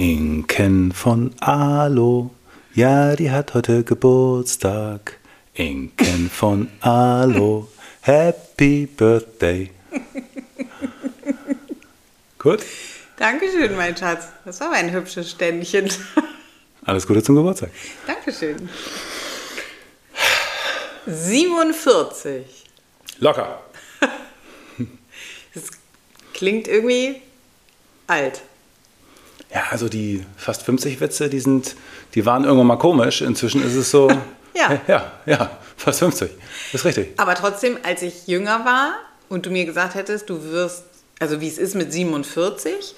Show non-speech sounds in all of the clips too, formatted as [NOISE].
Inken von Alo, ja, die hat heute Geburtstag. Inken von Alo, Happy Birthday. Gut? Dankeschön, mein Schatz. Das war aber ein hübsches Ständchen. Alles Gute zum Geburtstag. Dankeschön. 47. Locker. [LAUGHS] Das klingt irgendwie alt. Ja, also die fast 50 Witze, die sind, die waren irgendwann mal komisch. Inzwischen ist es so. [LAUGHS] Ja. Ja, ja, fast 50. Das ist richtig. Aber trotzdem, als ich jünger war und du mir gesagt hättest, du wirst, also wie es ist mit 47,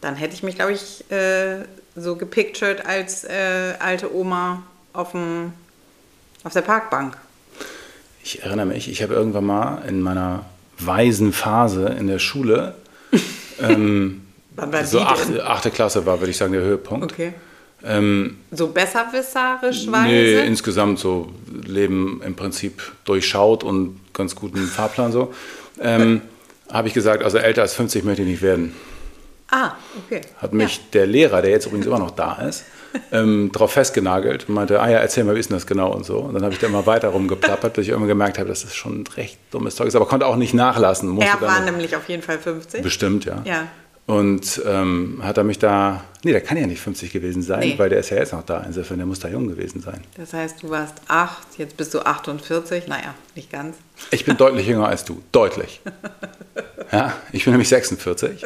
dann hätte ich mich, glaube ich, äh, so gepictured als äh, alte Oma auf, dem, auf der Parkbank. Ich erinnere mich, ich habe irgendwann mal in meiner weisen Phase in der Schule, [LAUGHS] ähm, Wann war so die achte, achte Klasse war, würde ich sagen, der Höhepunkt. Okay. Ähm, So besserwisserisch nee, weise? insgesamt so Leben im Prinzip durchschaut und ganz guten Fahrplan so. Ähm, [LAUGHS] habe ich gesagt, also älter als 50 möchte ich nicht werden. ah, okay. Hat mich der Lehrer, der jetzt übrigens immer noch da ist, ähm, darauf festgenagelt und meinte, ah ja, erzähl mal, wie ist denn das genau und so. Und dann habe ich da immer weiter rumgeplappert, bis ich irgendwann gemerkt habe, dass das schon ein recht dummes Zeug ist, aber konnte auch nicht nachlassen. Er war nämlich auf jeden Fall 50. Bestimmt, ja. Ja. Und ähm, hat er mich da, nee, der kann ja nicht 50 gewesen sein, Nee. weil der ist ja jetzt noch da. Insofern, der muss da jung gewesen sein. Das heißt, du warst 8, jetzt bist du 48. Naja, nicht ganz. Ich bin deutlich jünger als du, deutlich. [LAUGHS] Ja, ich bin nämlich 46.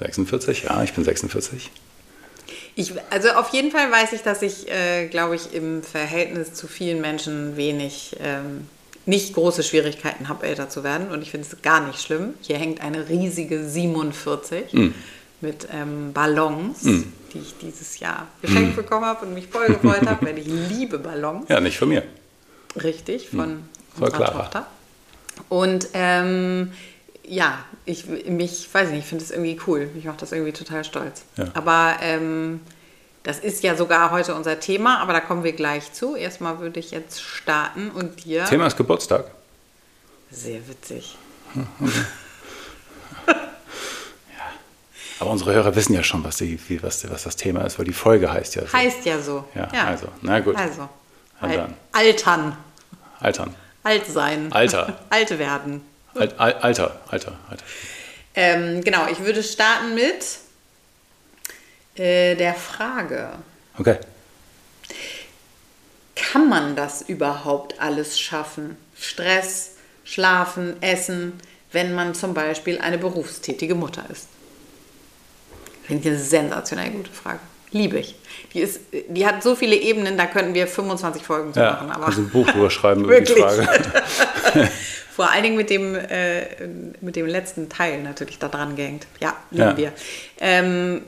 46, ja, ich bin 46. Ich, also auf jeden Fall weiß ich, dass ich, äh, glaube ich, im Verhältnis zu vielen Menschen wenig, ähm, nicht große Schwierigkeiten habe, älter zu werden. Und ich finde es gar nicht schlimm. Hier hängt eine riesige 47 mit ähm, Ballons, die ich dieses Jahr geschenkt bekommen habe und mich voll gefreut habe, weil ich [LAUGHS] liebe Ballons. Ja, nicht von mir. Richtig, von Voll unserer Clara. Tochter. Und ähm, ja, ich mich, weiß ich nicht, ich finde es irgendwie cool. Mich macht das irgendwie total stolz. Ja. Aber ähm, das ist ja sogar heute unser Thema, aber da kommen wir gleich zu. Erstmal würde ich jetzt starten und dir. Thema ist Geburtstag. Sehr witzig. [LAUGHS] Aber unsere Hörer wissen ja schon, was, die, was, was das Thema ist, weil die Folge heißt ja so. Heißt ja so. Ja, also, na gut. Also. Al. Altern. Altern. Alt sein. Alter. [LAUGHS] Alt werden. Al Al Alter, Alter, Alter. Ähm, genau, ich würde starten mit äh, der Frage. Okay. Kann man das überhaupt alles schaffen? Stress, Schlafen, Essen, wenn man zum Beispiel eine berufstätige Mutter ist? Finde ich eine sensationell gute Frage. Liebe ich. Die, ist, die hat so viele Ebenen, da könnten wir 25 Folgen zu Ja, machen. Aber also ein Buch drüber schreiben über die. Frage. [LAUGHS] vor allen Dingen mit dem, äh, mit dem letzten Teil natürlich da dran gehängt. Ja, lieben Ja. wir. Ähm,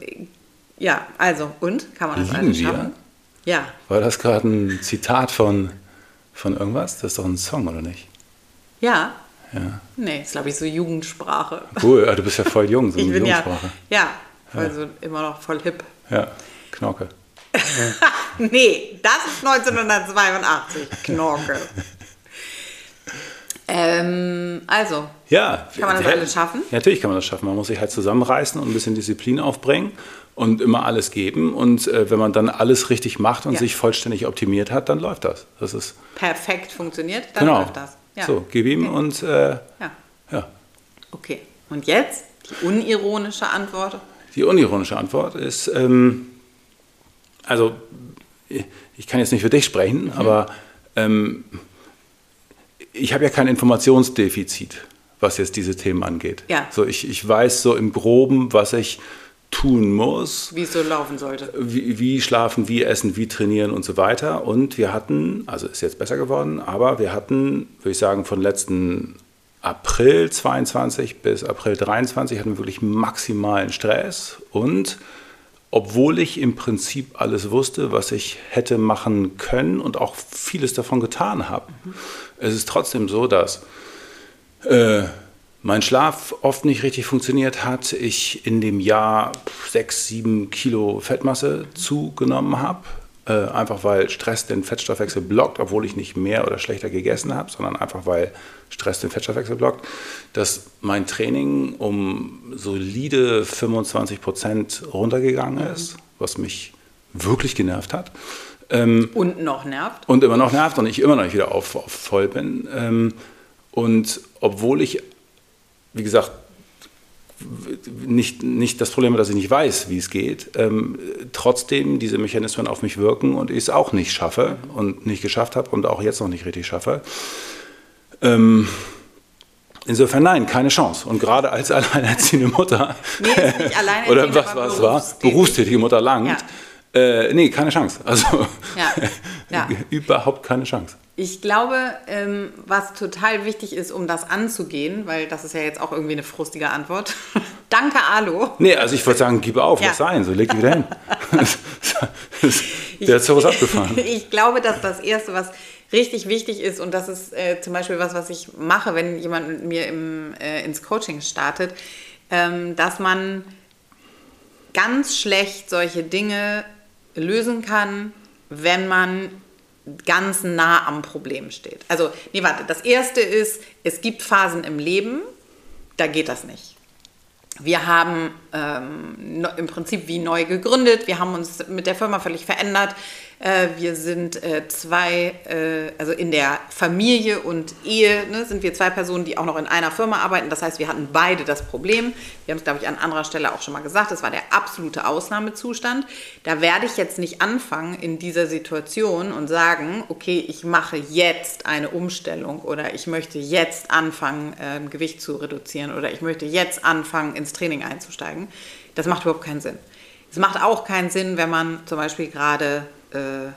ja, also, und? Kann man das Lieben alles wir? schaffen? Ja, War das gerade ein Zitat von, von irgendwas? Das ist doch ein Song, oder nicht? ja. Ja. Nee, ist glaube ich so Jugendsprache. Cool, ah, du bist ja voll jung, so [LAUGHS] Ich eine bin ja, Jugendsprache. ja, also immer noch voll hip. Ja, Knorke. [LAUGHS] Nee, das ist 1982, Knorke. [LAUGHS] ähm, also, Ja. Kann man das alles schaffen? Ja, natürlich kann man das schaffen. Man muss sich halt zusammenreißen und ein bisschen Disziplin aufbringen und immer alles geben. Und äh, wenn man dann alles richtig macht und Ja. sich vollständig optimiert hat, dann läuft das. Das ist perfekt funktioniert, dann genau. läuft das. Ja. So, gib ihm okay. und äh, Ja, ja. okay. Und jetzt die unironische Antwort. Die unironische Antwort ist, ähm, also ich kann jetzt nicht für dich sprechen, Mhm. aber ähm, ich habe ja kein Informationsdefizit, was jetzt diese Themen angeht. Ja. So, ich, ich weiß so im Groben, was ich tun muss, Wie es so laufen sollte. wie, wie schlafen, wie essen, wie trainieren und so weiter. Und wir hatten, also ist jetzt besser geworden, aber wir hatten, würde ich sagen, von letzten April 22 bis April 23 hatten wir wirklich maximalen Stress. Und obwohl ich im Prinzip alles wusste, was ich hätte machen können und auch vieles davon getan habe, es ist trotzdem so, dass äh, mein Schlaf oft nicht richtig funktioniert hat, ich in dem Jahr sechs, sieben Kilo Fettmasse zugenommen habe äh, einfach weil Stress den Fettstoffwechsel blockt, obwohl ich nicht mehr oder schlechter gegessen habe, sondern einfach weil Stress den Fettstoffwechsel blockt, dass mein Training um solide 25 Prozent runtergegangen ist, was mich wirklich genervt hat. Ähm, und noch nervt. Und immer noch nervt und ich immer noch nicht wieder auf, auf voll bin. Ähm, und obwohl ich, wie gesagt, nicht, nicht das Problem, dass ich nicht weiß, wie es geht, ähm, trotzdem diese Mechanismen auf mich wirken und ich es auch nicht schaffe und nicht geschafft habe und auch jetzt noch nicht richtig schaffe. Ähm, insofern nein, keine Chance. Und gerade als [LAUGHS] alleinerziehende Mutter nee, [LAUGHS] alleinerziehende, oder was, was war, berufstätige Mutter langt, ja. Äh, nee, keine Chance. Also ja. [LAUGHS] Ja. überhaupt keine Chance. Ich glaube, ähm, was total wichtig ist, um das anzugehen, weil das ist ja jetzt auch irgendwie eine frustige Antwort. [LAUGHS] Danke, Alo. Nee, also ich würde sagen, gib auf, ja. lass sein, so leg die wieder hin. [LAUGHS] Der hat sowas abgefahren. Ich glaube, dass das Erste, was richtig wichtig ist, und das ist äh, zum Beispiel was, was ich mache, wenn jemand mit mir im, äh, ins Coaching startet, ähm, dass man ganz schlecht solche Dinge lösen kann, wenn man ganz nah am Problem steht. Also, nee, warte, das erste ist, es gibt Phasen im Leben, da geht das nicht. Wir haben ähm, im Prinzip wie neu gegründet, wir haben uns mit der Firma völlig verändert. Äh, wir sind äh, zwei, äh, also in der Familie und Ehe ne, sind wir zwei Personen, die auch noch in einer Firma arbeiten. Das heißt, wir hatten beide das Problem. Wir haben es, glaube ich, an anderer Stelle auch schon mal gesagt. Das war der absolute Ausnahmezustand. Da werde ich jetzt nicht anfangen in dieser Situation und sagen, okay, ich mache jetzt eine Umstellung oder ich möchte jetzt anfangen, ähm, Gewicht zu reduzieren oder ich möchte jetzt anfangen, ins Training einzusteigen. Das macht überhaupt keinen Sinn. Es macht auch keinen Sinn, wenn man zum Beispiel gerade äh,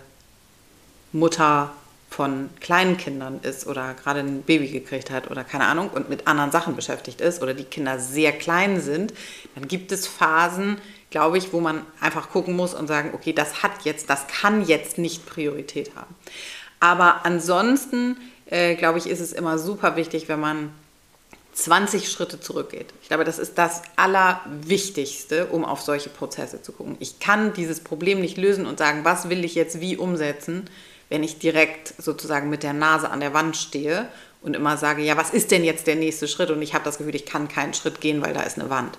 Mutter von kleinen Kindern ist oder gerade ein Baby gekriegt hat oder keine Ahnung und mit anderen Sachen beschäftigt ist oder die Kinder sehr klein sind, dann gibt es Phasen, glaube ich, wo man einfach gucken muss und sagen, okay, das hat jetzt, das kann jetzt nicht Priorität haben. Aber ansonsten, äh, glaube ich, ist es immer super wichtig, wenn man 20 Schritte zurückgeht. Ich glaube, das ist das Allerwichtigste, um auf solche Prozesse zu gucken. Ich kann dieses Problem nicht lösen und sagen, was will ich jetzt wie umsetzen, wenn ich direkt sozusagen mit der Nase an der Wand stehe und immer sage, ja, was ist denn jetzt der nächste Schritt? Und ich habe das Gefühl, ich kann keinen Schritt gehen, weil da ist eine Wand.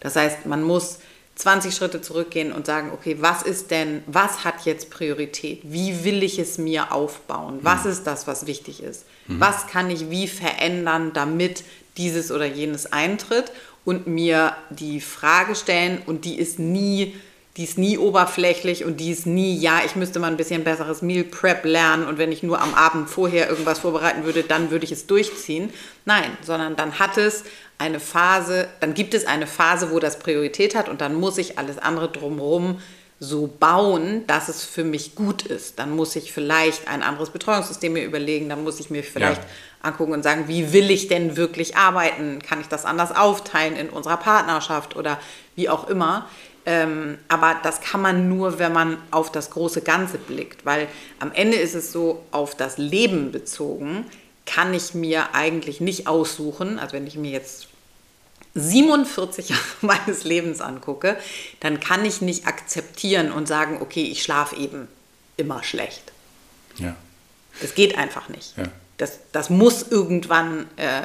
Das heißt, man muss 20 Schritte zurückgehen und sagen, okay, was ist denn, was hat jetzt Priorität? Wie will ich es mir aufbauen? Was mhm. ist das, was wichtig ist? Mhm. Was kann ich wie verändern, damit dieses oder jenes eintritt und mir die Frage stellen und die ist nie die ist nie oberflächlich und die ist nie, ja, ich müsste mal ein bisschen besseres Meal Prep lernen und wenn ich nur am Abend vorher irgendwas vorbereiten würde, dann würde ich es durchziehen. Nein, sondern dann hat es eine Phase, dann gibt es eine Phase, wo das Priorität hat und dann muss ich alles andere drumherum so bauen, dass es für mich gut ist. Dann muss ich vielleicht ein anderes Betreuungssystem mir überlegen, dann muss ich mir vielleicht ja. angucken und sagen, wie will ich denn wirklich arbeiten? Kann ich das anders aufteilen in unserer Partnerschaft oder wie auch immer? Ähm, aber das kann man nur, wenn man auf das große Ganze blickt, weil am Ende ist es so, auf das Leben bezogen, kann ich mir eigentlich nicht aussuchen, also wenn ich mir jetzt 47 Jahre [LAUGHS] meines Lebens angucke, dann kann ich nicht akzeptieren und sagen, okay, ich schlafe eben immer schlecht. Ja. Das geht einfach nicht. Ja. Das, das muss irgendwann äh,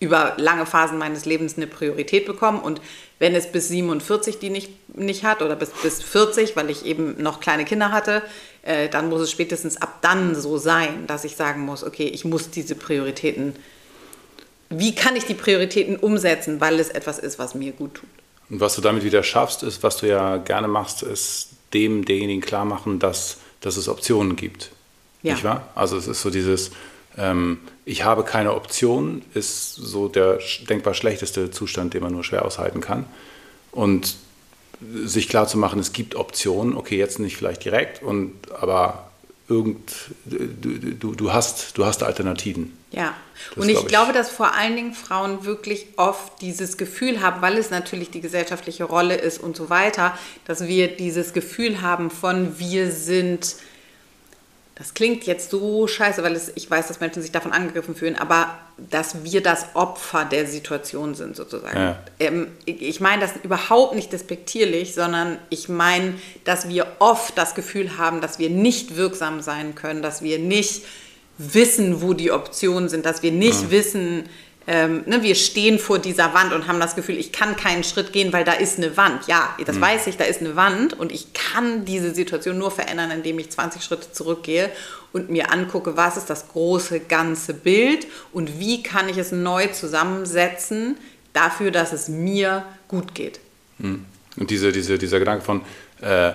über lange Phasen meines Lebens eine Priorität bekommen. Und wenn es bis 47 die nicht, nicht hat oder bis, bis 40, weil ich eben noch kleine Kinder hatte, äh, dann muss es spätestens ab dann so sein, dass ich sagen muss, okay, ich muss diese Prioritäten wie kann ich die Prioritäten umsetzen, weil es etwas ist, was mir gut tut. Und was du damit wieder schaffst, ist, was du ja gerne machst, ist dem derjenigen klar machen, dass, dass es Optionen gibt. Ja. Nicht wahr? Also es ist so dieses, ähm, ich habe keine Option, ist so der denkbar schlechteste Zustand, den man nur schwer aushalten kann. Und sich klar zu machen, es gibt Optionen, okay, jetzt nicht vielleicht direkt, und, aber irgend, du, du, du, hast, du hast Alternativen. Ja, das und ich, ich glaube, dass vor allen Dingen Frauen wirklich oft dieses Gefühl haben, weil es natürlich die gesellschaftliche Rolle ist und so weiter, dass wir dieses Gefühl haben von wir sind, das klingt jetzt so scheiße, weil es, ich weiß, dass Menschen sich davon angegriffen fühlen, aber dass wir das Opfer der Situation sind, sozusagen. Ja. Ähm, ich ich meine das überhaupt nicht despektierlich, sondern ich meine, dass wir oft das Gefühl haben, dass wir nicht wirksam sein können, dass wir nicht wissen, wo die Optionen sind, dass wir nicht wissen, ähm, ne, wir stehen vor dieser Wand und haben das Gefühl, ich kann keinen Schritt gehen, weil da ist eine Wand. Ja, das weiß ich, da ist eine Wand und ich kann diese Situation nur verändern, indem ich 20 Schritte zurückgehe und mir angucke, was ist das große ganze Bild und wie kann ich es neu zusammensetzen dafür, dass es mir gut geht. Und diese, diese, dieser Gedanke von, äh,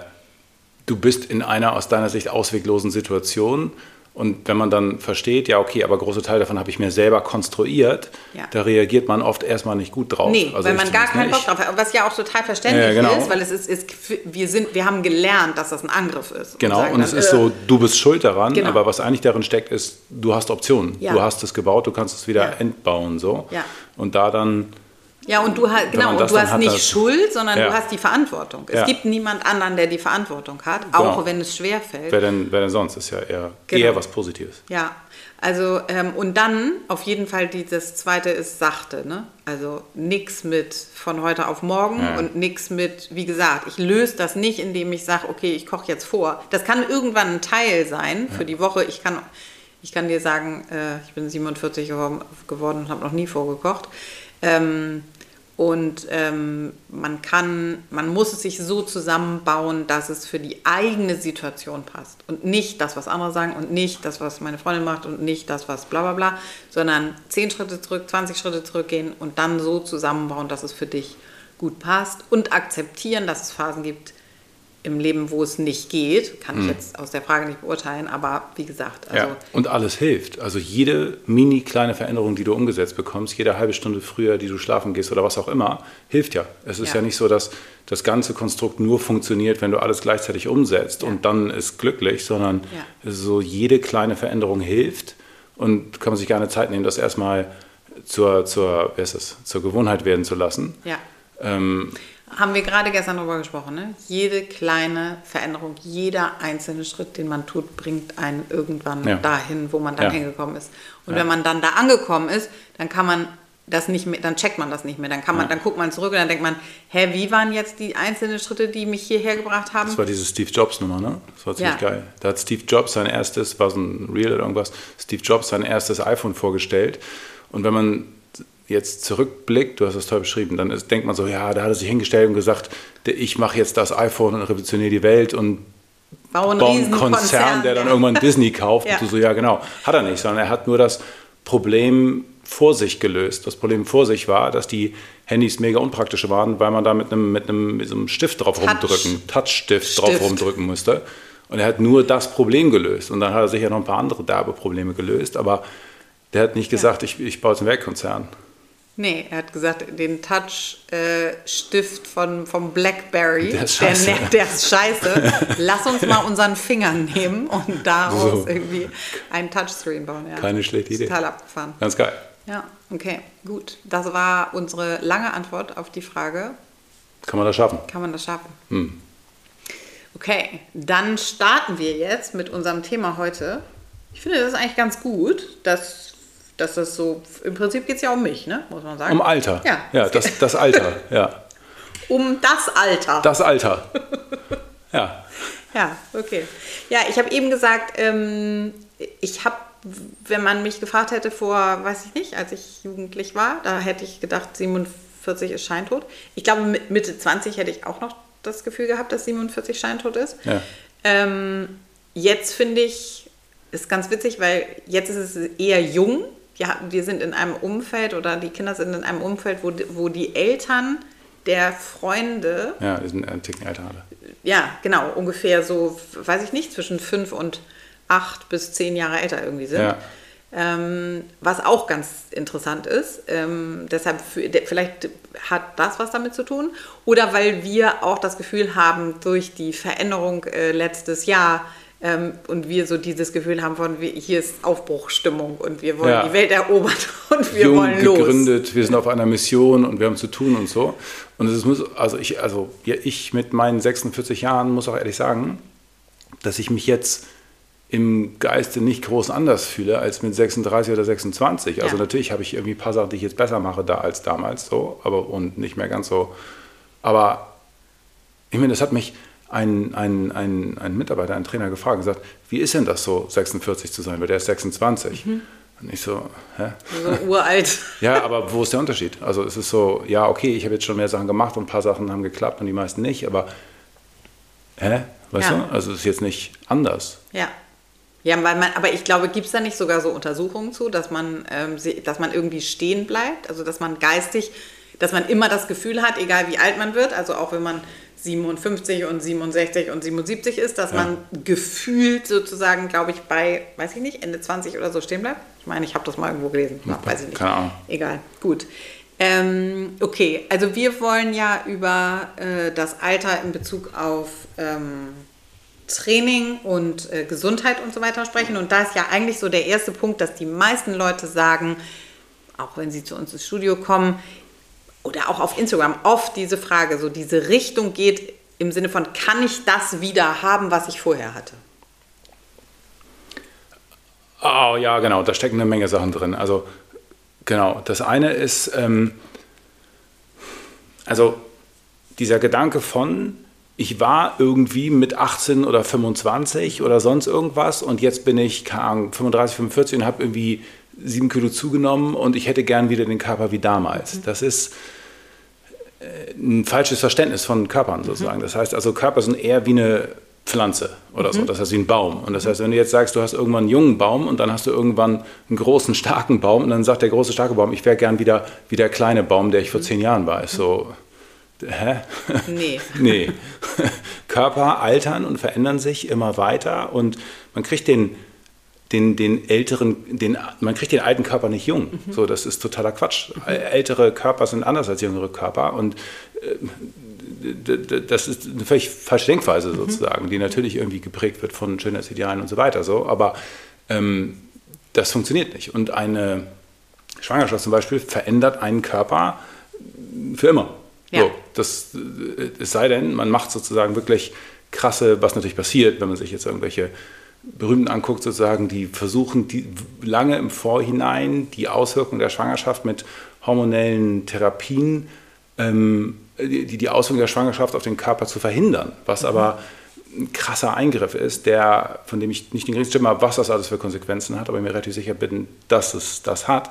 du bist in einer aus deiner Sicht ausweglosen Situation. Und wenn man dann versteht, ja, okay, aber große Teile davon habe ich mir selber konstruiert, Ja. da reagiert man oft erstmal nicht gut drauf. Nee, Also weil man gar keinen Bock drauf hat. Was ja auch total verständlich Ja, genau. ist, weil es ist, ist, wir, sind, wir haben gelernt, dass das ein Angriff ist. Genau, sagen und es dann, ist äh, so, du bist schuld daran, Genau. aber was eigentlich darin steckt, ist, du hast Optionen. Ja. Du hast es gebaut, du kannst es wieder Ja. entbauen. So. Und da dann, Ja, und du hast, man genau, und das du hast nicht das- Schuld, sondern Ja. du hast die Verantwortung. Es Ja. gibt niemand anderen, der die Verantwortung hat, Genau. auch wenn es schwer fällt. wer denn, wer denn sonst? Ist ja eher, Genau. eher was Positives. Ja, also ähm, und dann auf jeden Fall dieses zweite ist sachte, ne? Also nichts mit von heute auf morgen Ja. und nichts mit, wie gesagt, ich löse das nicht, indem ich sage, okay, ich koche jetzt vor. Das kann irgendwann ein Teil sein für die Woche. Ich kann, ich kann dir sagen, äh, ich bin 47 geworden, geworden und habe noch nie vorgekocht. Ähm, und ähm, man kann, man muss es sich so zusammenbauen, dass es für die eigene Situation passt. Und nicht das, was andere sagen und nicht das, was meine Freundin macht und nicht das, was bla bla bla, sondern 10 Schritte zurück, 20 Schritte zurückgehen und dann so zusammenbauen, dass es für dich gut passt und akzeptieren, dass es Phasen gibt im Leben, wo es nicht geht. Kann ich jetzt aus der Frage nicht beurteilen, aber wie gesagt, also ja. Und alles hilft. Also jede mini kleine Veränderung, die du umgesetzt bekommst, jede halbe Stunde früher, die du schlafen gehst oder was auch immer, hilft ja. Es ist Ja. ja, nicht so, dass das ganze Konstrukt nur funktioniert, wenn du alles gleichzeitig umsetzt Ja. und dann ist glücklich, sondern so jede kleine Veränderung hilft und kann man sich gerne Zeit nehmen, das erstmal zur, zur, wer ist das, zur Gewohnheit werden zu lassen. ja. Ähm, Haben wir gerade gestern darüber gesprochen, ne? Jede kleine Veränderung, jeder einzelne Schritt, den man tut, bringt einen irgendwann Ja. dahin, wo man dann Ja. hingekommen ist. Und Ja. wenn man dann da angekommen ist, dann kann man das nicht mehr, dann checkt man das nicht mehr. Dann kann man, dann guckt man zurück und dann denkt man, hä, wie waren jetzt die einzelnen Schritte, die mich hierher gebracht haben? Das war diese Steve Jobs Nummer, ne? Das war ziemlich geil. Da hat Steve Jobs sein erstes, war so ein Reel oder irgendwas, Steve Jobs sein erstes iPhone vorgestellt. Und wenn man jetzt zurückblickt, du hast das toll beschrieben, dann ist, denkt man so, ja, da hat er sich hingestellt und gesagt, ich mache jetzt das iPhone und revolutioniere die Welt und Bau einen baue einen Konzern, der dann ja. irgendwann Disney kauft. [LAUGHS] Ja. Und du so, ja genau. Hat er nicht, sondern er hat nur das Problem vor sich gelöst. Das Problem vor sich war, dass die Handys mega unpraktisch waren, weil man da mit einem, mit einem, mit einem Stift drauf Touch. rumdrücken, Touchstift drauf rumdrücken musste. Und er hat nur das Problem gelöst. Und dann hat er sicher noch ein paar andere derbe Probleme gelöst. Aber der hat nicht gesagt, ich, ich baue jetzt einen Weltkonzern. Nee, er hat gesagt, den Touch-Stift von, vom Blackberry, Der ist scheiße. Der, der ist scheiße. Lass uns mal unseren Finger nehmen und daraus So. irgendwie einen Touchscreen bauen. Ja. Keine schlechte Idee. Total abgefahren. Ganz geil. Ja, okay, gut. Das war unsere lange Antwort auf die Frage, Kann man das schaffen? kann man das schaffen? Hm. Okay, dann starten wir jetzt mit unserem Thema heute. Ich finde das ist eigentlich ganz gut, dass, dass das so, im Prinzip geht es ja um mich, ne? muss man sagen. Um Alter. Ja. ja das, das Alter. Ja. Um das Alter. Das Alter. [LAUGHS] Ja. Ja, okay. Ja, ich habe eben gesagt, ähm, ich habe, wenn man mich gefragt hätte vor, weiß ich nicht, als ich jugendlich war, da hätte ich gedacht, 47 ist Scheintod. Ich glaube, mit Mitte 20 hätte ich auch noch das Gefühl gehabt, dass 47 Scheintod ist. Ja. Ähm, jetzt finde ich, ist ganz witzig, weil jetzt ist es eher jung. Ja, wir sind in einem Umfeld oder die Kinder sind in einem Umfeld, wo, die- wo die Eltern der Freunde Ja, die sind ein Ticken älter alle. ja, genau, ungefähr so, weiß ich nicht, zwischen fünf und acht bis zehn Jahre älter irgendwie sind. Ja. Ähm, was auch ganz interessant ist. Ähm, deshalb, für, vielleicht hat das was damit zu tun. Oder weil wir auch das Gefühl haben, durch die Veränderung äh, letztes Jahr ähm, und wir so dieses Gefühl haben von, wir, hier ist Aufbruchstimmung und wir wollen Ja. die Welt erobern [LAUGHS] und wir Jung wollen los. gegründet, wir sind auf einer Mission und wir haben zu tun und so. Und es muss, also ich, also ja, ich mit meinen 46 Jahren muss auch ehrlich sagen, dass ich mich jetzt im Geiste nicht groß anders fühle als mit 36 oder 26. Also Ja. natürlich habe ich irgendwie ein paar Sachen, die ich jetzt besser mache da als damals so, aber und nicht mehr ganz so. Aber ich meine, das hat mich ein, ein, ein, ein Mitarbeiter, ein Trainer gefragt, gesagt, wie ist denn das so, 46 zu sein, weil der ist 26. Mhm. Und ich so, hä? So uralt. [LAUGHS] Ja, aber wo ist der Unterschied? Also es ist so, ja, okay, ich habe jetzt schon mehr Sachen gemacht und ein paar Sachen haben geklappt und die meisten nicht, aber hä? Weißt Ja. du? Also es ist jetzt nicht anders. Ja. Ja, weil man, aber ich glaube, gibt es da nicht sogar so Untersuchungen zu, dass man, ähm, dass man irgendwie stehen bleibt? Also, dass man geistig, dass man immer das Gefühl hat, egal wie alt man wird, also auch wenn man 57 und 67 und 77 ist, dass Ja. man gefühlt sozusagen, glaube ich, bei, weiß ich nicht, Ende 20 oder so stehen bleibt? Ich meine, ich habe das mal irgendwo gelesen. Ja, weiß ich nicht. Keine Ahnung. Egal, gut. Ähm, okay, also wir wollen ja über äh, das Alter in Bezug auf ähm, Training und äh, Gesundheit und so weiter sprechen. Und da ist ja eigentlich so der erste Punkt, dass die meisten Leute sagen, auch wenn sie zu uns ins Studio kommen oder auch auf Instagram, oft diese Frage, so diese Richtung geht im Sinne von, kann ich das wieder haben, was ich vorher hatte? Oh ja, genau, da stecken eine Menge Sachen drin. Also genau, das eine ist, ähm, also dieser Gedanke von, ich war irgendwie mit 18 oder 25 oder sonst irgendwas und jetzt bin ich, keine Ahnung, 35, 45 und habe irgendwie sieben Kilo zugenommen und ich hätte gern wieder den Körper wie damals. Das ist äh, ein falsches Verständnis von Körpern sozusagen. Das heißt also, Körper sind eher wie eine Pflanze oder so, das heißt wie ein Baum. Und das heißt, wenn du jetzt sagst, du hast irgendwann einen jungen Baum und dann hast du irgendwann einen großen, starken Baum und dann sagt der große, starke Baum, ich wäre gern wieder wie der kleine Baum, der ich vor zehn Jahren war. Ist so, hä? Nee. [LAUGHS] nee. [LAUGHS] Körper altern und verändern sich immer weiter und man kriegt den, den, den älteren, den, man kriegt den alten Körper nicht jung. So, das ist totaler Quatsch. Ältere Körper sind anders als jüngere Körper und äh, das ist eine völlig falsche Denkweise sozusagen, die natürlich irgendwie geprägt wird von Schönheitsidealen und so weiter. So, aber ähm, das funktioniert nicht. Und eine Schwangerschaft zum Beispiel verändert einen Körper für immer. Ja. So, das, äh, es sei denn, man macht sozusagen wirklich krasse, was natürlich passiert, wenn man sich jetzt irgendwelche Berühmten anguckt, sozusagen, die versuchen, die lange im Vorhinein die Auswirkungen der Schwangerschaft mit hormonellen Therapien, ähm, die, die Auswirkungen der Schwangerschaft auf den Körper zu verhindern, was aber ein krasser Eingriff ist, der, von dem ich nicht den geringsten Schimmer habe, was das alles für Konsequenzen hat, aber ich mir relativ sicher bin, dass es das hat.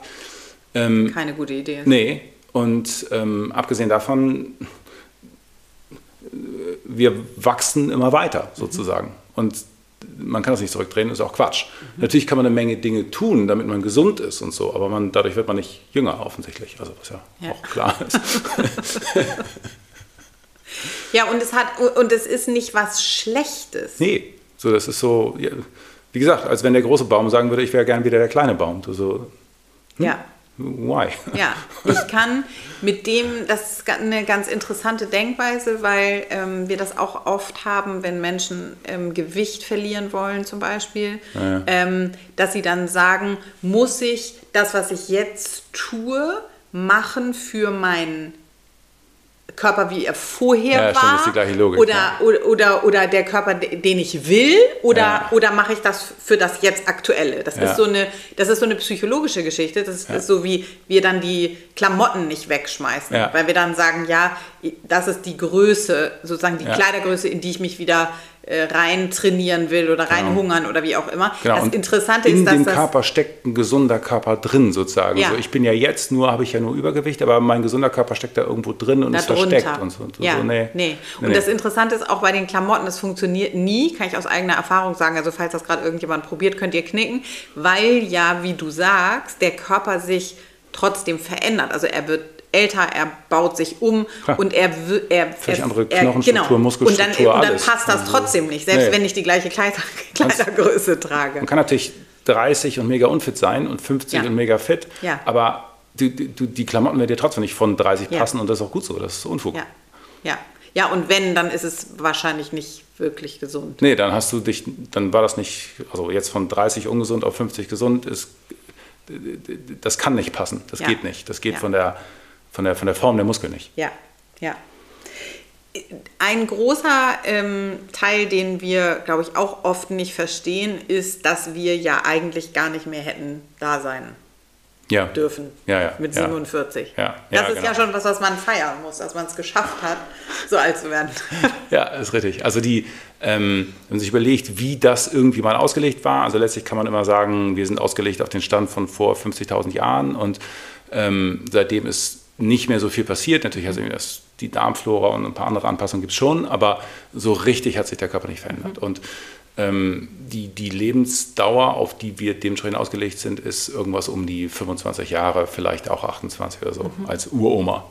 Ähm, Keine gute Idee. Nee, und ähm, abgesehen davon, äh, wir wachsen immer weiter sozusagen. Und man kann das nicht zurückdrehen, ist auch Quatsch. Natürlich kann man eine Menge Dinge tun, damit man gesund ist und so, aber man, dadurch wird man nicht jünger offensichtlich, also was ja, Ja. auch klar ist. [LAUGHS] Ja, und es hat und es ist nicht was Schlechtes. nee, so das ist so, wie gesagt, als wenn der große Baum sagen würde, ich wäre gern wieder der kleine Baum. Du so, Ja. Why? [LAUGHS] Ja, ich kann mit dem, das ist eine ganz interessante Denkweise, weil ähm, wir das auch oft haben, wenn Menschen ähm, Gewicht verlieren wollen zum Beispiel, ähm, dass sie dann sagen, muss ich das, was ich jetzt tue, machen für meinen Körper, wie er vorher Ja, stimmt, war, ist die gleiche Logik, oder, ja. oder, oder, oder der Körper, den ich will, oder, Ja. oder mache ich das für das jetzt Aktuelle? Das ist so eine, das ist so eine psychologische Geschichte. Das ist so wie wir dann die Klamotten nicht wegschmeißen, weil wir dann sagen, ja, das ist die Größe, sozusagen die. Kleidergröße, in die ich mich wieder äh, rein trainieren will oder rein hungern oder wie auch immer. Genau, Das Interessante in ist, dass dem das Körper steckt ein gesunder Körper drin sozusagen. Ja. So, ich bin ja jetzt nur, habe ich ja nur Übergewicht, aber mein gesunder Körper steckt da irgendwo drin und da ist versteckt drunter. und so. Und so. ja, so, nee. nee. Und Nee, das. Interessante ist auch bei den Klamotten, das funktioniert nie, kann ich aus eigener Erfahrung sagen. Also falls das gerade irgendjemand probiert, könnt ihr knicken, weil ja, wie du sagst, der Körper sich trotzdem verändert. Also er wird älter, er baut sich um Klar. und er er, Völlig er, andere er, Knochenstruktur, genau. Muskelstruktur, und dann, und dann alles. passt das Also, trotzdem nicht, selbst nee. wenn ich die gleiche Kleider, [LAUGHS] Kleidergröße trage. Man kann natürlich 30 und mega unfit sein und 50 Ja. und mega fit, Ja. aber du, du, die Klamotten werden dir trotzdem nicht von 30 Ja. passen und das ist auch gut so, das ist Unfug. Ja, ja. Ja, und wenn, dann ist es wahrscheinlich nicht wirklich gesund. Nee, dann hast du dich, dann war das nicht, also jetzt von 30 ungesund auf 50 gesund ist, das kann nicht passen, das geht nicht. Das geht von, der, von, der, von der Form der Muskeln nicht. Ja, ja. ein großer ähm, Teil, den wir, glaube ich, auch oft nicht verstehen, ist, dass wir ja eigentlich gar nicht mehr hätten da sein ja. dürfen. Ja, ja, Mit ja. 47. Ja, das ist genau. ja schon was, was man feiern muss, dass man es geschafft hat, so alt zu werden. [LAUGHS] Ja, ist richtig. Also die, ähm, wenn man sich überlegt, wie das irgendwie mal ausgelegt war, also letztlich kann man immer sagen, wir sind ausgelegt auf den Stand von vor 50.000 Jahren und ähm, seitdem ist nicht mehr so viel passiert. Natürlich hat sich das, die Darmflora und ein paar andere Anpassungen gibt es schon, aber so richtig hat sich der Körper nicht verändert. Und ähm, die, die Lebensdauer, auf die wir dementsprechend ausgelegt sind, ist irgendwas um die 25 Jahre, vielleicht auch 28 oder so, als Uroma.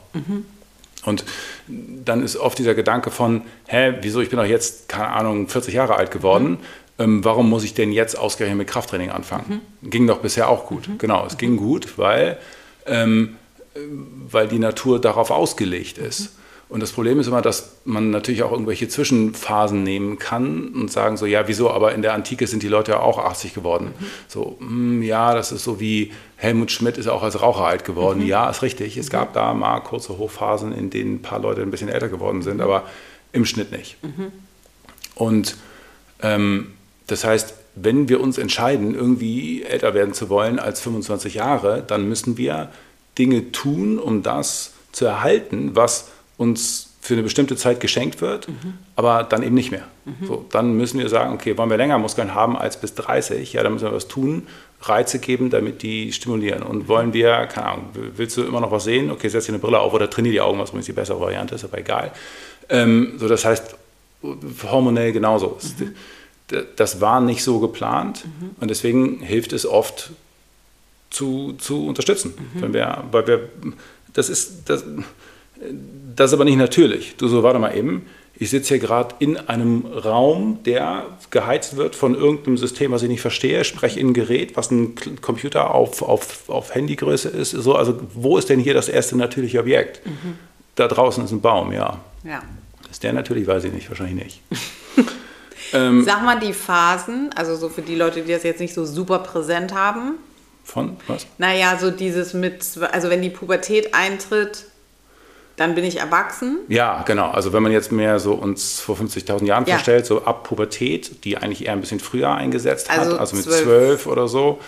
Und dann ist oft dieser Gedanke von, hä, wieso, ich bin doch jetzt, keine Ahnung, 40 Jahre alt geworden, ähm, warum muss ich denn jetzt ausgerechnet mit Krafttraining anfangen? Ging doch bisher auch gut. Genau, es ging gut, weil, ähm, äh, weil die Natur darauf ausgelegt ist. Und das Problem ist immer, dass man natürlich auch irgendwelche Zwischenphasen nehmen kann und sagen so, ja, wieso, aber in der Antike sind die Leute ja auch 80 geworden. So, hm, ja, das ist so wie Helmut Schmidt ist auch als Raucher alt geworden. Ja, ist richtig. Es gab da mal kurze Hochphasen, in denen ein paar Leute ein bisschen älter geworden sind, aber im Schnitt nicht. Und ähm, das heißt, wenn wir uns entscheiden, irgendwie älter werden zu wollen als 25 Jahre, dann müssen wir Dinge tun, um das zu erhalten, was uns für eine bestimmte Zeit geschenkt wird, aber dann eben nicht mehr. So, dann müssen wir sagen, okay, wollen wir länger Muskeln haben als bis 30, ja, dann müssen wir was tun, Reize geben, damit die stimulieren. Und wollen wir, keine Ahnung, willst du immer noch was sehen? Okay, setz dir eine Brille auf oder trainiere die Augen, was übrigens die bessere Variante ist, aber egal. Ähm, so, das heißt, hormonell genauso. Das war nicht so geplant und deswegen hilft es oft zu, zu unterstützen. Wenn wir, weil wir, das ist, das, das ist aber nicht natürlich. Du so, warte mal eben, ich sitze hier gerade in einem Raum, der geheizt wird von irgendeinem System, was ich nicht verstehe, spreche in ein Gerät, was ein Computer auf, auf, auf Handygröße ist. So, also wo ist denn hier das erste natürliche Objekt? Da draußen ist ein Baum, ja. Ja. Ist der natürlich, weiß ich nicht, wahrscheinlich nicht. [LAUGHS] Sag mal die Phasen, also so für die Leute, die das jetzt nicht so super präsent haben. Von was? Naja, so dieses mit, also wenn die Pubertät eintritt, dann bin ich erwachsen. Ja, genau. Also wenn man jetzt mehr so uns vor 50.000 Jahren Ja. vorstellt, so ab Pubertät, die eigentlich eher ein bisschen früher eingesetzt hat, Also also mit zwölf. oder so,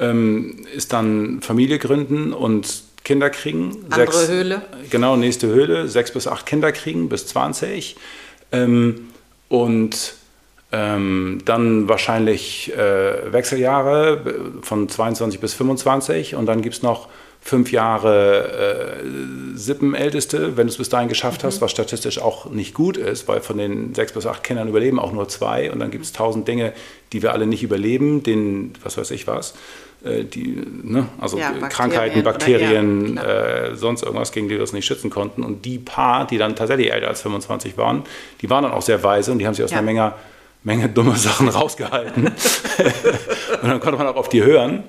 ähm, ist dann Familie gründen und Kinder kriegen. Andere Höhle. Genau, nächste Höhle. Sechs bis acht Kinder kriegen bis 20. Ähm, und ähm, dann wahrscheinlich äh, Wechseljahre von 22 bis 25 und dann gibt es noch fünf Jahre äh, Sippenälteste, wenn du es bis dahin geschafft hast, was statistisch auch nicht gut ist, weil von den sechs bis acht Kindern überleben auch nur zwei und dann gibt es tausend Dinge, die wir alle nicht überleben, den, was weiß ich was, äh, die, ne? also Ja, äh, Bakterien Krankheiten, oder- Bakterien, ja, äh, sonst irgendwas, gegen die wir uns nicht schützen konnten. Und die paar, die dann tatsächlich älter als 25 waren, die waren dann auch sehr weise und die haben sich aus Ja. einer Menge, Menge dumme Sachen rausgehalten. [LAUGHS] und dann konnte man auch auf die hören.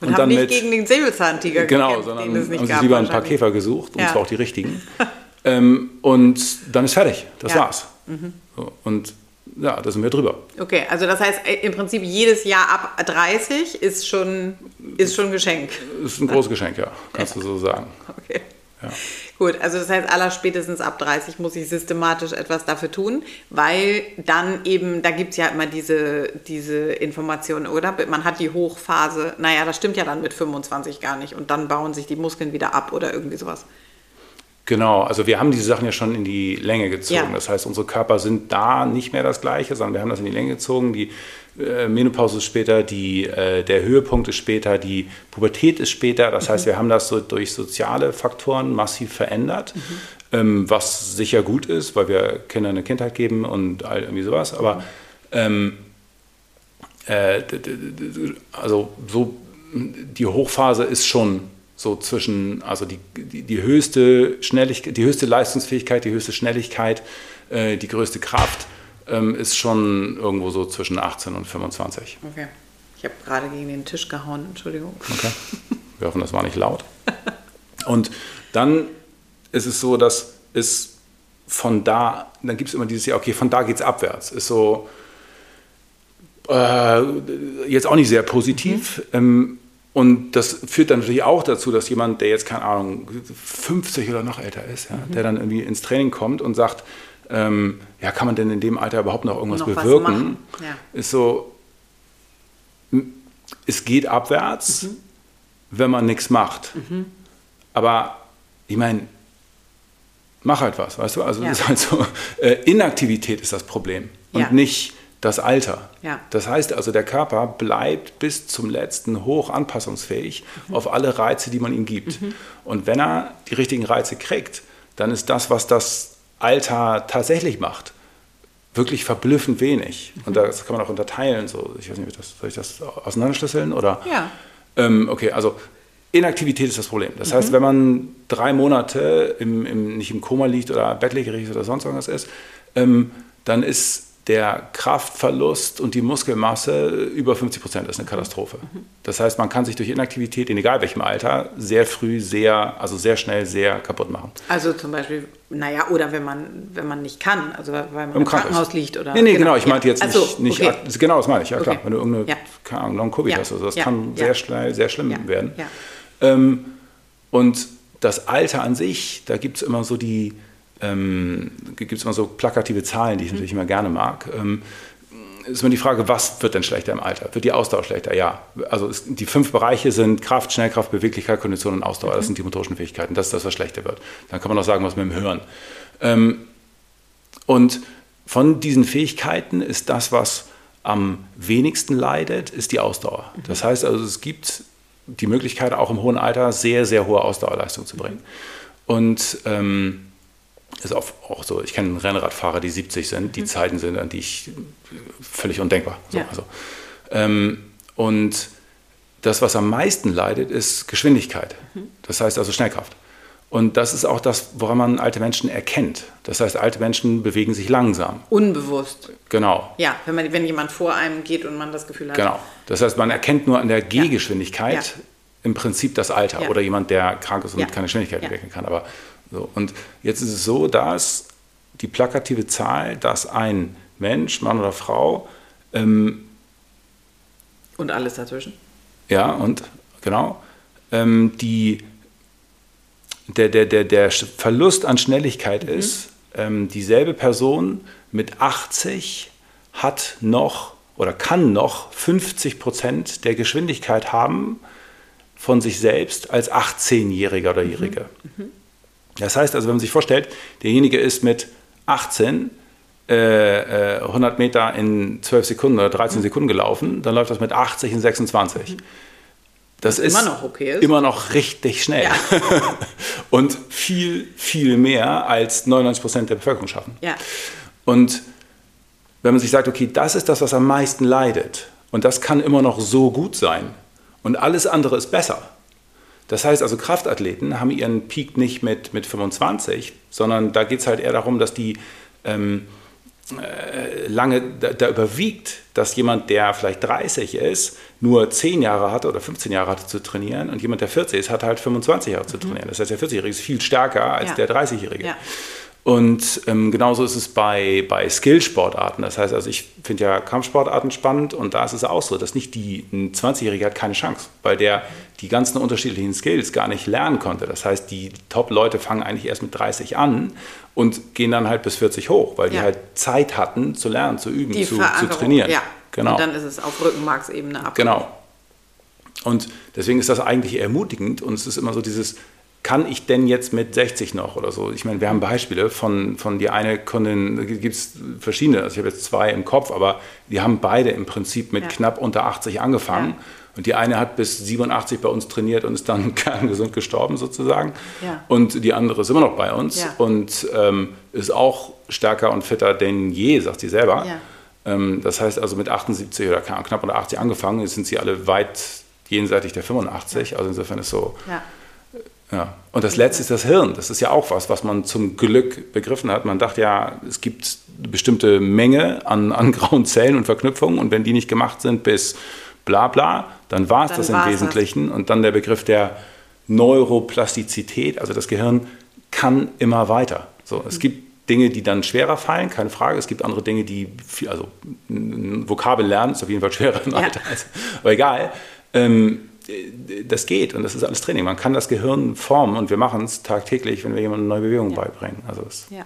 Und, haben nicht gegen den Säbelzahntiger Genau, gekämpft, sondern haben sich gab lieber ein paar. Käfer gesucht, und Ja. zwar auch die richtigen. [LAUGHS] ähm, und dann ist fertig. Das Ja. Mhm. war's. So, und ja, da sind wir drüber. Okay, also das heißt äh, im Prinzip jedes Jahr ab 30 ist schon, ist schon ein Geschenk. Ist ein großes Geschenk, ja, kannst du so sagen. [LAUGHS] Okay. Ja. Gut, also das heißt, aller spätestens ab 30 muss ich systematisch etwas dafür tun, weil dann eben, da gibt es ja immer diese, diese Informationen, oder? Man hat die Hochphase, naja, das stimmt ja dann mit 25 gar nicht und dann bauen sich die Muskeln wieder ab oder irgendwie sowas. Genau, also wir haben diese Sachen ja schon in die Länge gezogen. Ja. Das heißt, unsere Körper sind da nicht mehr das Gleiche, sondern wir haben das in die Länge gezogen. Die Menopause ist später, die, äh, der Höhepunkt ist später, die Pubertät ist später. Das heißt, wir haben das so durch soziale Faktoren massiv verändert, ähm, was sicher gut ist, weil wir Kindern eine Kindheit geben und all irgendwie sowas. Aber ähm, äh, also so die Hochphase ist schon so zwischen, also die, die, die höchste Schnelligkeit, die höchste Leistungsfähigkeit, die höchste Schnelligkeit, äh, die größte Kraft ähm, ist schon irgendwo so zwischen 18 und 25. Okay. Ich habe gerade gegen den Tisch gehauen, Entschuldigung. Okay. Wir hoffen, das war nicht laut. Und dann ist es so, dass es von da, dann gibt es immer dieses Jahr, okay, von da geht es abwärts. Ist so, äh, jetzt auch nicht sehr positiv. Ähm, und das führt dann natürlich auch dazu, dass jemand, der jetzt, keine Ahnung, 50 oder noch älter ist, ja, der dann irgendwie ins Training kommt und sagt, ähm, ja, kann man denn in dem Alter überhaupt noch irgendwas noch bewirken? Ja. Ist so, es geht abwärts, mhm. wenn man nichts macht. Mhm. Aber ich meine, mach halt was, weißt du? Also ja. ist [LAUGHS] halt so, äh, Inaktivität ist das Problem und ja. nicht das Alter. Ja. Das heißt also, der Körper bleibt bis zum letzten hoch anpassungsfähig mhm. auf alle Reize, die man ihm gibt. Mhm. Und wenn er die richtigen Reize kriegt, dann ist das, was das Alter tatsächlich macht, wirklich verblüffend wenig. Und das kann man auch unterteilen. So, ich weiß nicht, das, soll ich das auseinanderschlüsseln? Oder? Ja. Ähm, okay, also Inaktivität ist das Problem. Das mhm. heißt, wenn man drei Monate im, im, nicht im Koma liegt oder bettlägerig oder sonst irgendwas ist, ähm, dann ist der Kraftverlust und die Muskelmasse über 50 Prozent. Ist eine Katastrophe. Mhm. Das heißt, man kann sich durch Inaktivität in egal welchem Alter sehr früh, sehr, also sehr schnell sehr kaputt machen. Also zum Beispiel, naja, oder wenn man, wenn man nicht kann, also weil man im, im Krankenhaus liegt oder. Nee, nee, genau, genau ich meinte jetzt also, nicht, okay. genau das meine ich, ja klar. Okay. Wenn du irgendeine, ja. keine Ahnung, Long-Covid ja. hast, also das ja. kann sehr schnell, sehr schlimm werden. Ähm, und das Alter an sich, da gibt es immer so die, ähm, gibt es immer so plakative Zahlen, die ich mhm. natürlich immer gerne mag. Ähm, ist immer die Frage, was wird denn schlechter im Alter? Wird die Ausdauer schlechter? Ja. Also es, die fünf Bereiche sind Kraft, Schnellkraft, Beweglichkeit, Kondition und Ausdauer. Mhm. Das sind die motorischen Fähigkeiten. Das ist das, was schlechter wird. Dann kann man auch sagen, was mit dem Hören. Ähm, und von diesen Fähigkeiten ist das, was am wenigsten leidet, ist die Ausdauer. Mhm. Das heißt also, es gibt die Möglichkeit, auch im hohen Alter sehr, sehr hohe Ausdauerleistung zu bringen. Und ähm, ist auch, auch so, ich kenne Rennradfahrer, die 70 sind, die mhm. Zeiten sind, an die ich völlig undenkbar. So, ja. also, ähm, und das, was am meisten leidet, ist Geschwindigkeit. Mhm. Das heißt also Schnellkraft. Und das ist auch das, woran man alte Menschen erkennt. Das heißt, alte Menschen bewegen sich langsam. Unbewusst. Genau. Ja, wenn, man, wenn jemand vor einem geht und man das Gefühl hat. Genau. Das heißt, man erkennt nur an der Gehgeschwindigkeit ja. im Prinzip das Alter. Ja. Oder jemand, der krank ist und keine Geschwindigkeit entwickeln kann. Aber so, und jetzt ist es so, dass die plakative Zahl, dass ein Mensch, Mann oder Frau. Ähm, und alles dazwischen. Ja, und genau. Ähm, die, der, der, der, der Verlust an Schnelligkeit mhm. ist, ähm, dieselbe Person mit 80 hat noch oder kann noch 50 Prozent der Geschwindigkeit haben von sich selbst als 18-Jähriger oder Jährige. Mhm. Mhm. Das heißt also, wenn man sich vorstellt, derjenige ist mit 18 äh, 100 äh, Meter in 12 Sekunden oder 13 mhm. Sekunden gelaufen, dann läuft das mit 80 in 26. Das ist immer noch, okay ist. immer noch richtig schnell. Ja. [LAUGHS] und viel, viel mehr als 99 Prozent der Bevölkerung schaffen. Ja. Und wenn man sich sagt, okay, das ist das, was am meisten leidet und das kann immer noch so gut sein und alles andere ist besser, das heißt also, Kraftathleten haben ihren Peak nicht mit, mit 25, sondern da geht es halt eher darum, dass die ähm, äh, lange, da, da, überwiegt, dass jemand, der vielleicht 30 ist, nur 10 Jahre hatte oder 15 Jahre hatte zu trainieren und jemand, der 40 ist, hat halt 25 Jahre zu mhm. trainieren. Das heißt, der 40-Jährige ist viel stärker als ja. der 30-Jährige. Ja. Und ähm, genauso ist es bei, bei Skillsportarten. Das heißt, also ich finde ja Kampfsportarten spannend und da ist es auch so, dass nicht die, ein 20-Jähriger hat keine Chance, weil der die ganzen unterschiedlichen Skills gar nicht lernen konnte. Das heißt, die Top-Leute fangen eigentlich erst mit 30 an und gehen dann halt bis 40 hoch, weil ja. die halt Zeit hatten zu lernen, zu üben, zu, zu, trainieren. Ja. Genau. Und dann ist es auf Rückenmarksebene ab. Genau. Und deswegen ist das eigentlich ermutigend und es ist immer so dieses, kann ich denn jetzt mit 60 noch oder so? Ich meine, wir haben Beispiele von, von die eine Kundin, gibt es verschiedene, also ich habe jetzt zwei im Kopf, aber die haben beide im Prinzip mit ja. knapp unter 80 angefangen. Ja. Und die eine hat bis 87 bei uns trainiert und ist dann [LAUGHS] kerngesund gestorben sozusagen. Ja. Und die andere ist immer noch bei uns und ähm, ist auch stärker und fitter denn je, sagt sie selber. Ähm, das heißt also mit 78 oder knapp unter 80 angefangen, jetzt sind sie alle weit jenseitig der 85. Also insofern ist so ja. Und das Letzte ist das Hirn. Das ist ja auch was, was man zum Glück begriffen hat. Man dachte ja, es gibt eine bestimmte Menge an, an [LAUGHS] grauen Zellen und Verknüpfungen und wenn die nicht gemacht sind bis bla bla, dann war es das im Wesentlichen. Das. Und dann der Begriff der Neuroplastizität, also das Gehirn kann immer weiter. So, es mhm. gibt Dinge, die dann schwerer fallen, keine Frage. Es gibt andere Dinge, die, viel, also Vokabel lernen ist auf jeden Fall schwerer im Alter. Ja. Aber egal. Ähm, das geht und das ist alles Training. Man kann das Gehirn formen und wir machen es tagtäglich, wenn wir jemandem eine neue Bewegung ja. beibringen. Also ja.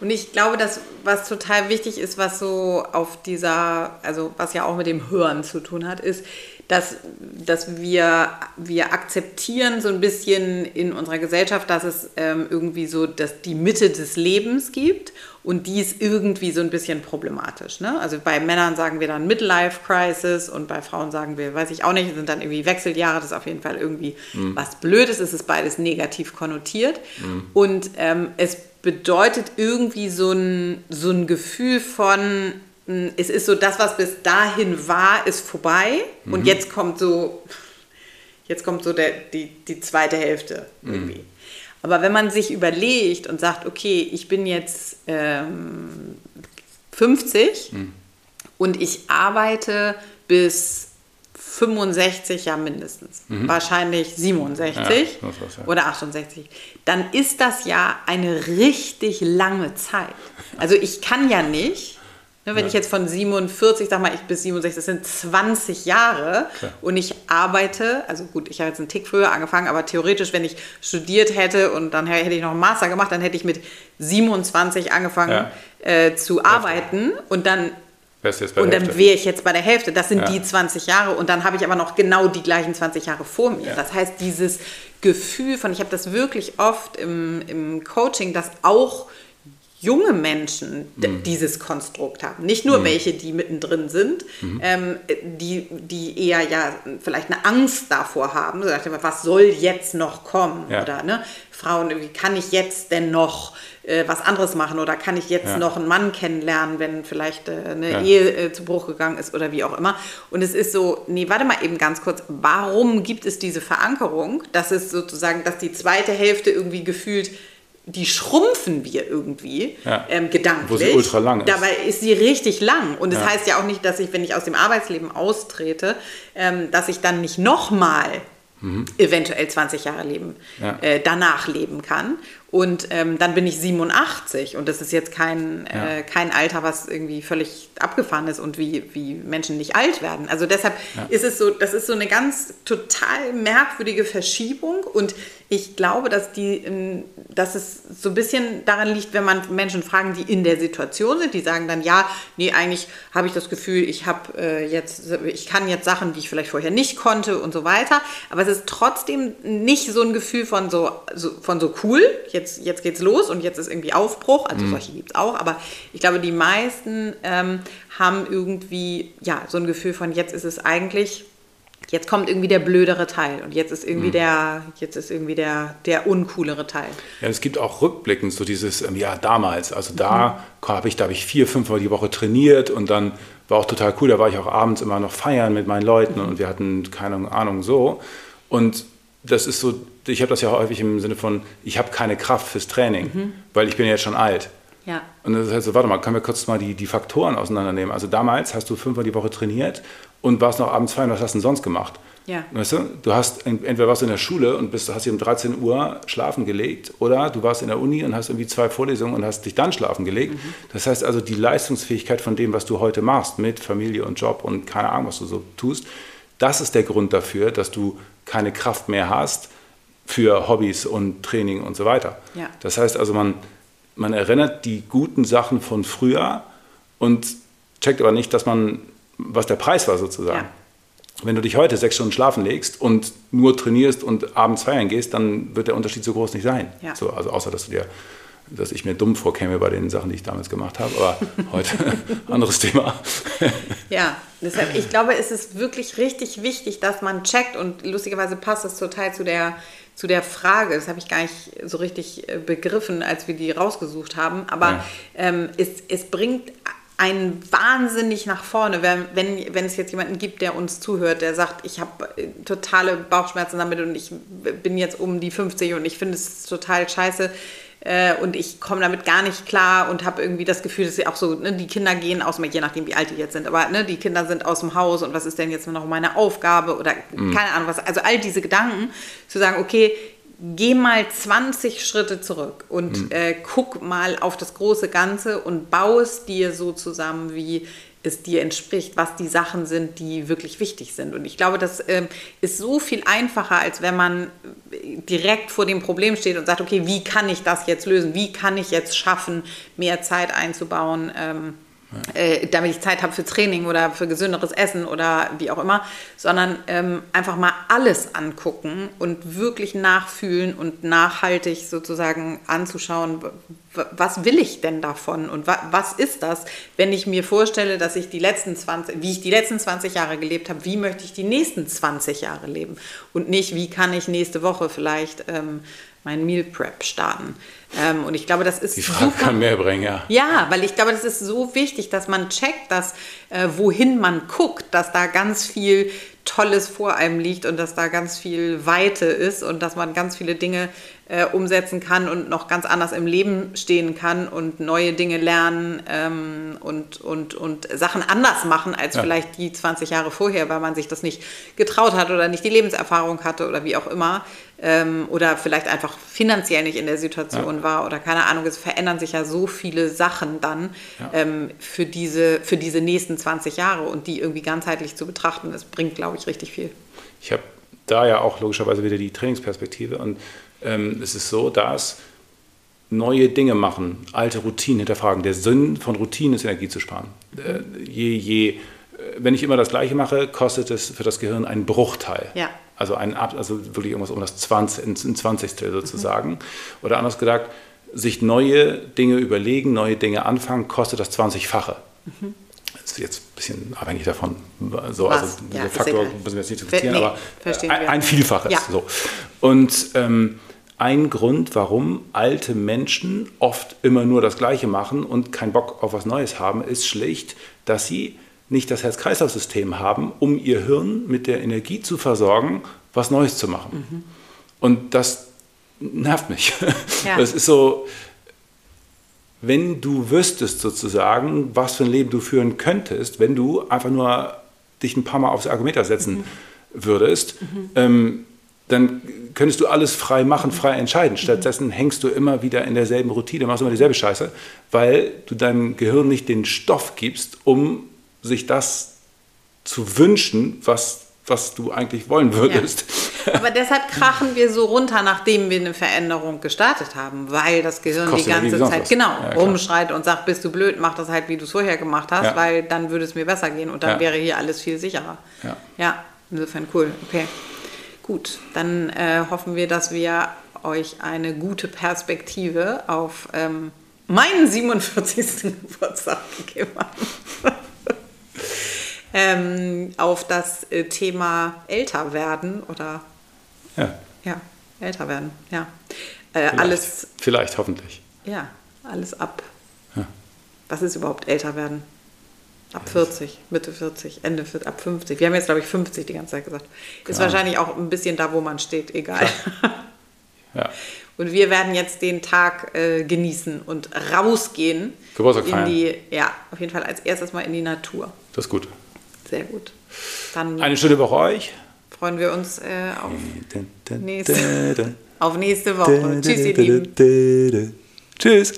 Und ich glaube, dass was total wichtig ist, was so auf dieser, also was ja auch mit dem Hören zu tun hat, ist, dass, dass wir, wir akzeptieren so ein bisschen in unserer Gesellschaft, dass es ähm, irgendwie so dass die Mitte des Lebens gibt und die ist irgendwie so ein bisschen problematisch. Ne? Also bei Männern sagen wir dann Midlife Crisis und bei Frauen sagen wir, weiß ich auch nicht, sind dann irgendwie Wechseljahre, das ist auf jeden Fall irgendwie mhm. was Blödes, es ist beides negativ konnotiert mhm. und ähm, es bedeutet irgendwie so ein, so ein Gefühl von, es ist so, das, was bis dahin war, ist vorbei mhm. und jetzt kommt so, jetzt kommt so der, die, die zweite Hälfte mhm. irgendwie. Mhm. Aber wenn man sich überlegt und sagt, okay, ich bin jetzt ähm, 50 mhm. und ich arbeite bis 65 ja mindestens, mhm. wahrscheinlich 67 ja, was, ja. oder 68, dann ist das ja eine richtig lange Zeit. Also ich kann ja nicht, wenn ja. ich jetzt von 47, sag mal, ich bis 67, das sind 20 Jahre Klar. und ich arbeite, also gut, ich habe jetzt einen Tick früher angefangen, aber theoretisch, wenn ich studiert hätte und dann hätte ich noch einen Master gemacht, dann hätte ich mit 27 angefangen äh, zu arbeiten und dann und dann wäre ich jetzt bei der Hälfte. Das sind ja. die 20 Jahre und dann habe ich aber noch genau die gleichen 20 Jahre vor mir. Ja. Das heißt, dieses Gefühl von, ich habe das wirklich oft im, im Coaching, dass auch junge Menschen mhm. dieses Konstrukt haben. Nicht nur mhm. welche, die mittendrin sind, mhm. ähm, die, die eher ja vielleicht eine Angst davor haben. So, was soll jetzt noch kommen? Ja. Oder ne, Frauen, wie kann ich jetzt denn noch äh, was anderes machen oder kann ich jetzt ja. noch einen Mann kennenlernen, wenn vielleicht äh, eine ja. Ehe äh, zu Bruch gegangen ist oder wie auch immer. Und es ist so, nee, warte mal eben ganz kurz, warum gibt es diese Verankerung, dass es sozusagen, dass die zweite Hälfte irgendwie gefühlt die schrumpfen wir irgendwie ja. ähm, gedanklich. Wo sie ultra lang ist. Dabei ist sie richtig lang. Und das ja. heißt ja auch nicht, dass ich, wenn ich aus dem Arbeitsleben austrete, ähm, dass ich dann nicht nochmal mhm. eventuell 20 Jahre leben, ja. äh, danach leben kann. Und ähm, dann bin ich 87 und das ist jetzt kein, äh, kein Alter, was irgendwie völlig abgefahren ist und wie, wie Menschen nicht alt werden. Also deshalb ist es so, das ist so eine ganz total merkwürdige Verschiebung und ich glaube, dass, die, ähm, dass es so ein bisschen daran liegt, wenn man Menschen fragen, die in der Situation sind, die sagen dann, ja, nee, eigentlich habe ich das Gefühl, ich habe äh, jetzt, ich kann jetzt Sachen, die ich vielleicht vorher nicht konnte und so weiter. Aber es ist trotzdem nicht so ein Gefühl von so, so von so cool, jetzt, jetzt geht's los und jetzt ist irgendwie Aufbruch. Also mhm. solche gibt es auch, aber ich glaube, die meisten ähm, haben irgendwie ja so ein Gefühl von jetzt ist es eigentlich jetzt kommt irgendwie der blödere Teil und jetzt ist irgendwie mhm. der, jetzt ist irgendwie der, der uncoolere Teil. Ja, es gibt auch rückblickend so dieses, ähm, ja, damals, also da mhm. habe ich, da habe ich vier, fünfmal die Woche trainiert und dann war auch total cool, da war ich auch abends immer noch feiern mit meinen Leuten mhm. und wir hatten keine Ahnung so. Und das ist so, ich habe das ja häufig im Sinne von, ich habe keine Kraft fürs Training, mhm. weil ich bin jetzt schon alt. Ja. Und das ist halt so, warte mal, können wir kurz mal die, die Faktoren auseinandernehmen. Also damals hast du fünfmal die Woche trainiert und warst noch abends feiern, was hast du denn sonst gemacht? Ja. Weißt du, du hast entweder warst du in der Schule und bist, hast dich um 13 Uhr schlafen gelegt oder du warst in der Uni und hast irgendwie zwei Vorlesungen und hast dich dann schlafen gelegt. Mhm. Das heißt also, die Leistungsfähigkeit von dem, was du heute machst mit Familie und Job und keine Ahnung, was du so tust, das ist der Grund dafür, dass du keine Kraft mehr hast für Hobbys und Training und so weiter. Ja. Das heißt also, man, man erinnert die guten Sachen von früher und checkt aber nicht, dass man was der Preis war sozusagen. Ja. Wenn du dich heute sechs Stunden schlafen legst und nur trainierst und abends feiern gehst, dann wird der Unterschied so groß nicht sein. Ja. So, also außer, dass du dir dass ich mir dumm vorkäme bei den Sachen, die ich damals gemacht habe. Aber [LAUGHS] heute [LAUGHS] anderes Thema. [LAUGHS] ja, deshalb, ich glaube, es ist wirklich richtig wichtig, dass man checkt und lustigerweise passt das total zu der, zu der Frage. Das habe ich gar nicht so richtig äh, begriffen, als wir die rausgesucht haben. Aber ja. ähm, es, es bringt einen wahnsinnig nach vorne, wenn, wenn, wenn es jetzt jemanden gibt, der uns zuhört, der sagt, ich habe äh, totale Bauchschmerzen damit und ich bin jetzt um die 50 und ich finde es total scheiße äh, und ich komme damit gar nicht klar und habe irgendwie das Gefühl, dass sie auch so, ne, die Kinder gehen aus, je nachdem wie alt die jetzt sind, aber ne, die Kinder sind aus dem Haus und was ist denn jetzt noch meine Aufgabe oder mhm. keine Ahnung was, also all diese Gedanken, zu sagen, okay, geh mal 20 Schritte zurück und mhm. äh, guck mal auf das große Ganze und baue es dir so zusammen, wie es dir entspricht, was die Sachen sind, die wirklich wichtig sind. Und ich glaube, das ähm, ist so viel einfacher, als wenn man direkt vor dem Problem steht und sagt, okay, wie kann ich das jetzt lösen? Wie kann ich jetzt schaffen, mehr Zeit einzubauen? Ähm, äh, damit ich Zeit habe für Training oder für gesünderes Essen oder wie auch immer, sondern ähm, einfach mal alles angucken und wirklich nachfühlen und nachhaltig sozusagen anzuschauen, was will ich denn davon und wa was ist das, wenn ich mir vorstelle, dass ich die letzten 20, wie ich die letzten 20 Jahre gelebt habe, wie möchte ich die nächsten 20 Jahre leben? Und nicht, wie kann ich nächste Woche vielleicht ähm, mein Meal Prep starten. Ähm, und ich glaube, das ist. Die Frage super, kann mehr bringen, ja. Ja, weil ich glaube, das ist so wichtig, dass man checkt, dass äh, wohin man guckt, dass da ganz viel Tolles vor einem liegt und dass da ganz viel Weite ist und dass man ganz viele Dinge äh, umsetzen kann und noch ganz anders im Leben stehen kann und neue Dinge lernen ähm, und, und, und Sachen anders machen als ja. vielleicht die 20 Jahre vorher, weil man sich das nicht getraut hat oder nicht die Lebenserfahrung hatte oder wie auch immer ähm, oder vielleicht einfach finanziell nicht in der Situation ja. war oder keine Ahnung. Es verändern sich ja so viele Sachen dann ja. ähm, für, diese, für diese nächsten 20 Jahre und die irgendwie ganzheitlich zu betrachten, das bringt, glaube ich, richtig viel. Ich habe da ja auch logischerweise wieder die Trainingsperspektive und ähm, es ist so, dass neue Dinge machen, alte Routinen hinterfragen. Der Sinn von Routinen ist, Energie zu sparen. Äh, je, je, äh, wenn ich immer das Gleiche mache, kostet es für das Gehirn einen Bruchteil. Ja. Also, ein, also wirklich irgendwas um das 20, ein Zwanzigstel sozusagen. Mhm. Oder anders gesagt, sich neue Dinge überlegen, neue Dinge anfangen, kostet das 20-fache. Mhm. Das ist jetzt ein bisschen abhängig davon. So, also ja, Faktor müssen wir jetzt nicht diskutieren, aber ein, ein, Vielfaches. Ja. So. Und ähm, ein Grund, warum alte Menschen oft immer nur das Gleiche machen und keinen Bock auf was Neues haben, ist schlicht, dass sie nicht das Herz-Kreislauf-System haben, um ihr Hirn mit der Energie zu versorgen, was Neues zu machen. Mhm. Und das nervt mich. [LAUGHS] Ja. Das ist so, wenn du wüsstest sozusagen, was für ein Leben du führen könntest, wenn du einfach nur dich ein paar Mal aufs Argument setzen mhm. würdest, mhm. Ähm, dann könntest du alles frei machen, frei entscheiden. Stattdessen hängst du immer wieder in derselben Routine, machst immer dieselbe Scheiße, weil du deinem Gehirn nicht den Stoff gibst, um sich das zu wünschen, was, was du eigentlich wollen würdest. Ja. [LAUGHS] Aber deshalb krachen wir so runter, nachdem wir eine Veränderung gestartet haben, weil das Gehirn das die ganze Zeit genau ja, rumschreit und sagt, bist du blöd, mach das halt, wie du es vorher gemacht hast, ja. weil dann würde es mir besser gehen und dann wäre hier alles viel sicherer. Ja, ja insofern cool. Okay. Gut, dann äh, hoffen wir, dass wir euch eine gute Perspektive auf ähm, meinen 47. [LAUGHS] Geburtstag gegeben haben. [LAUGHS] ähm, auf das äh, Thema älter werden oder ja, ja älter werden, ja. Äh, vielleicht, alles. Vielleicht, hoffentlich. Ja, alles ab. Ja. Was ist überhaupt älter werden? Ab 40, Mitte 40, Ende 40, ab 50. Wir haben jetzt, glaube ich, 50 die ganze Zeit gesagt. Ist Klar. wahrscheinlich auch ein bisschen da, wo man steht, egal. [LAUGHS] Ja. Und wir werden jetzt den Tag äh, genießen und rausgehen. Geburtstag in die, Ja, auf jeden Fall als erstes mal in die Natur. Das ist gut. Sehr gut. Dann Eine schöne Woche euch. Freuen wir uns äh, auf, nächste, [LAUGHS] auf nächste Woche. Tschüss, ihr Lieben. Tschüss.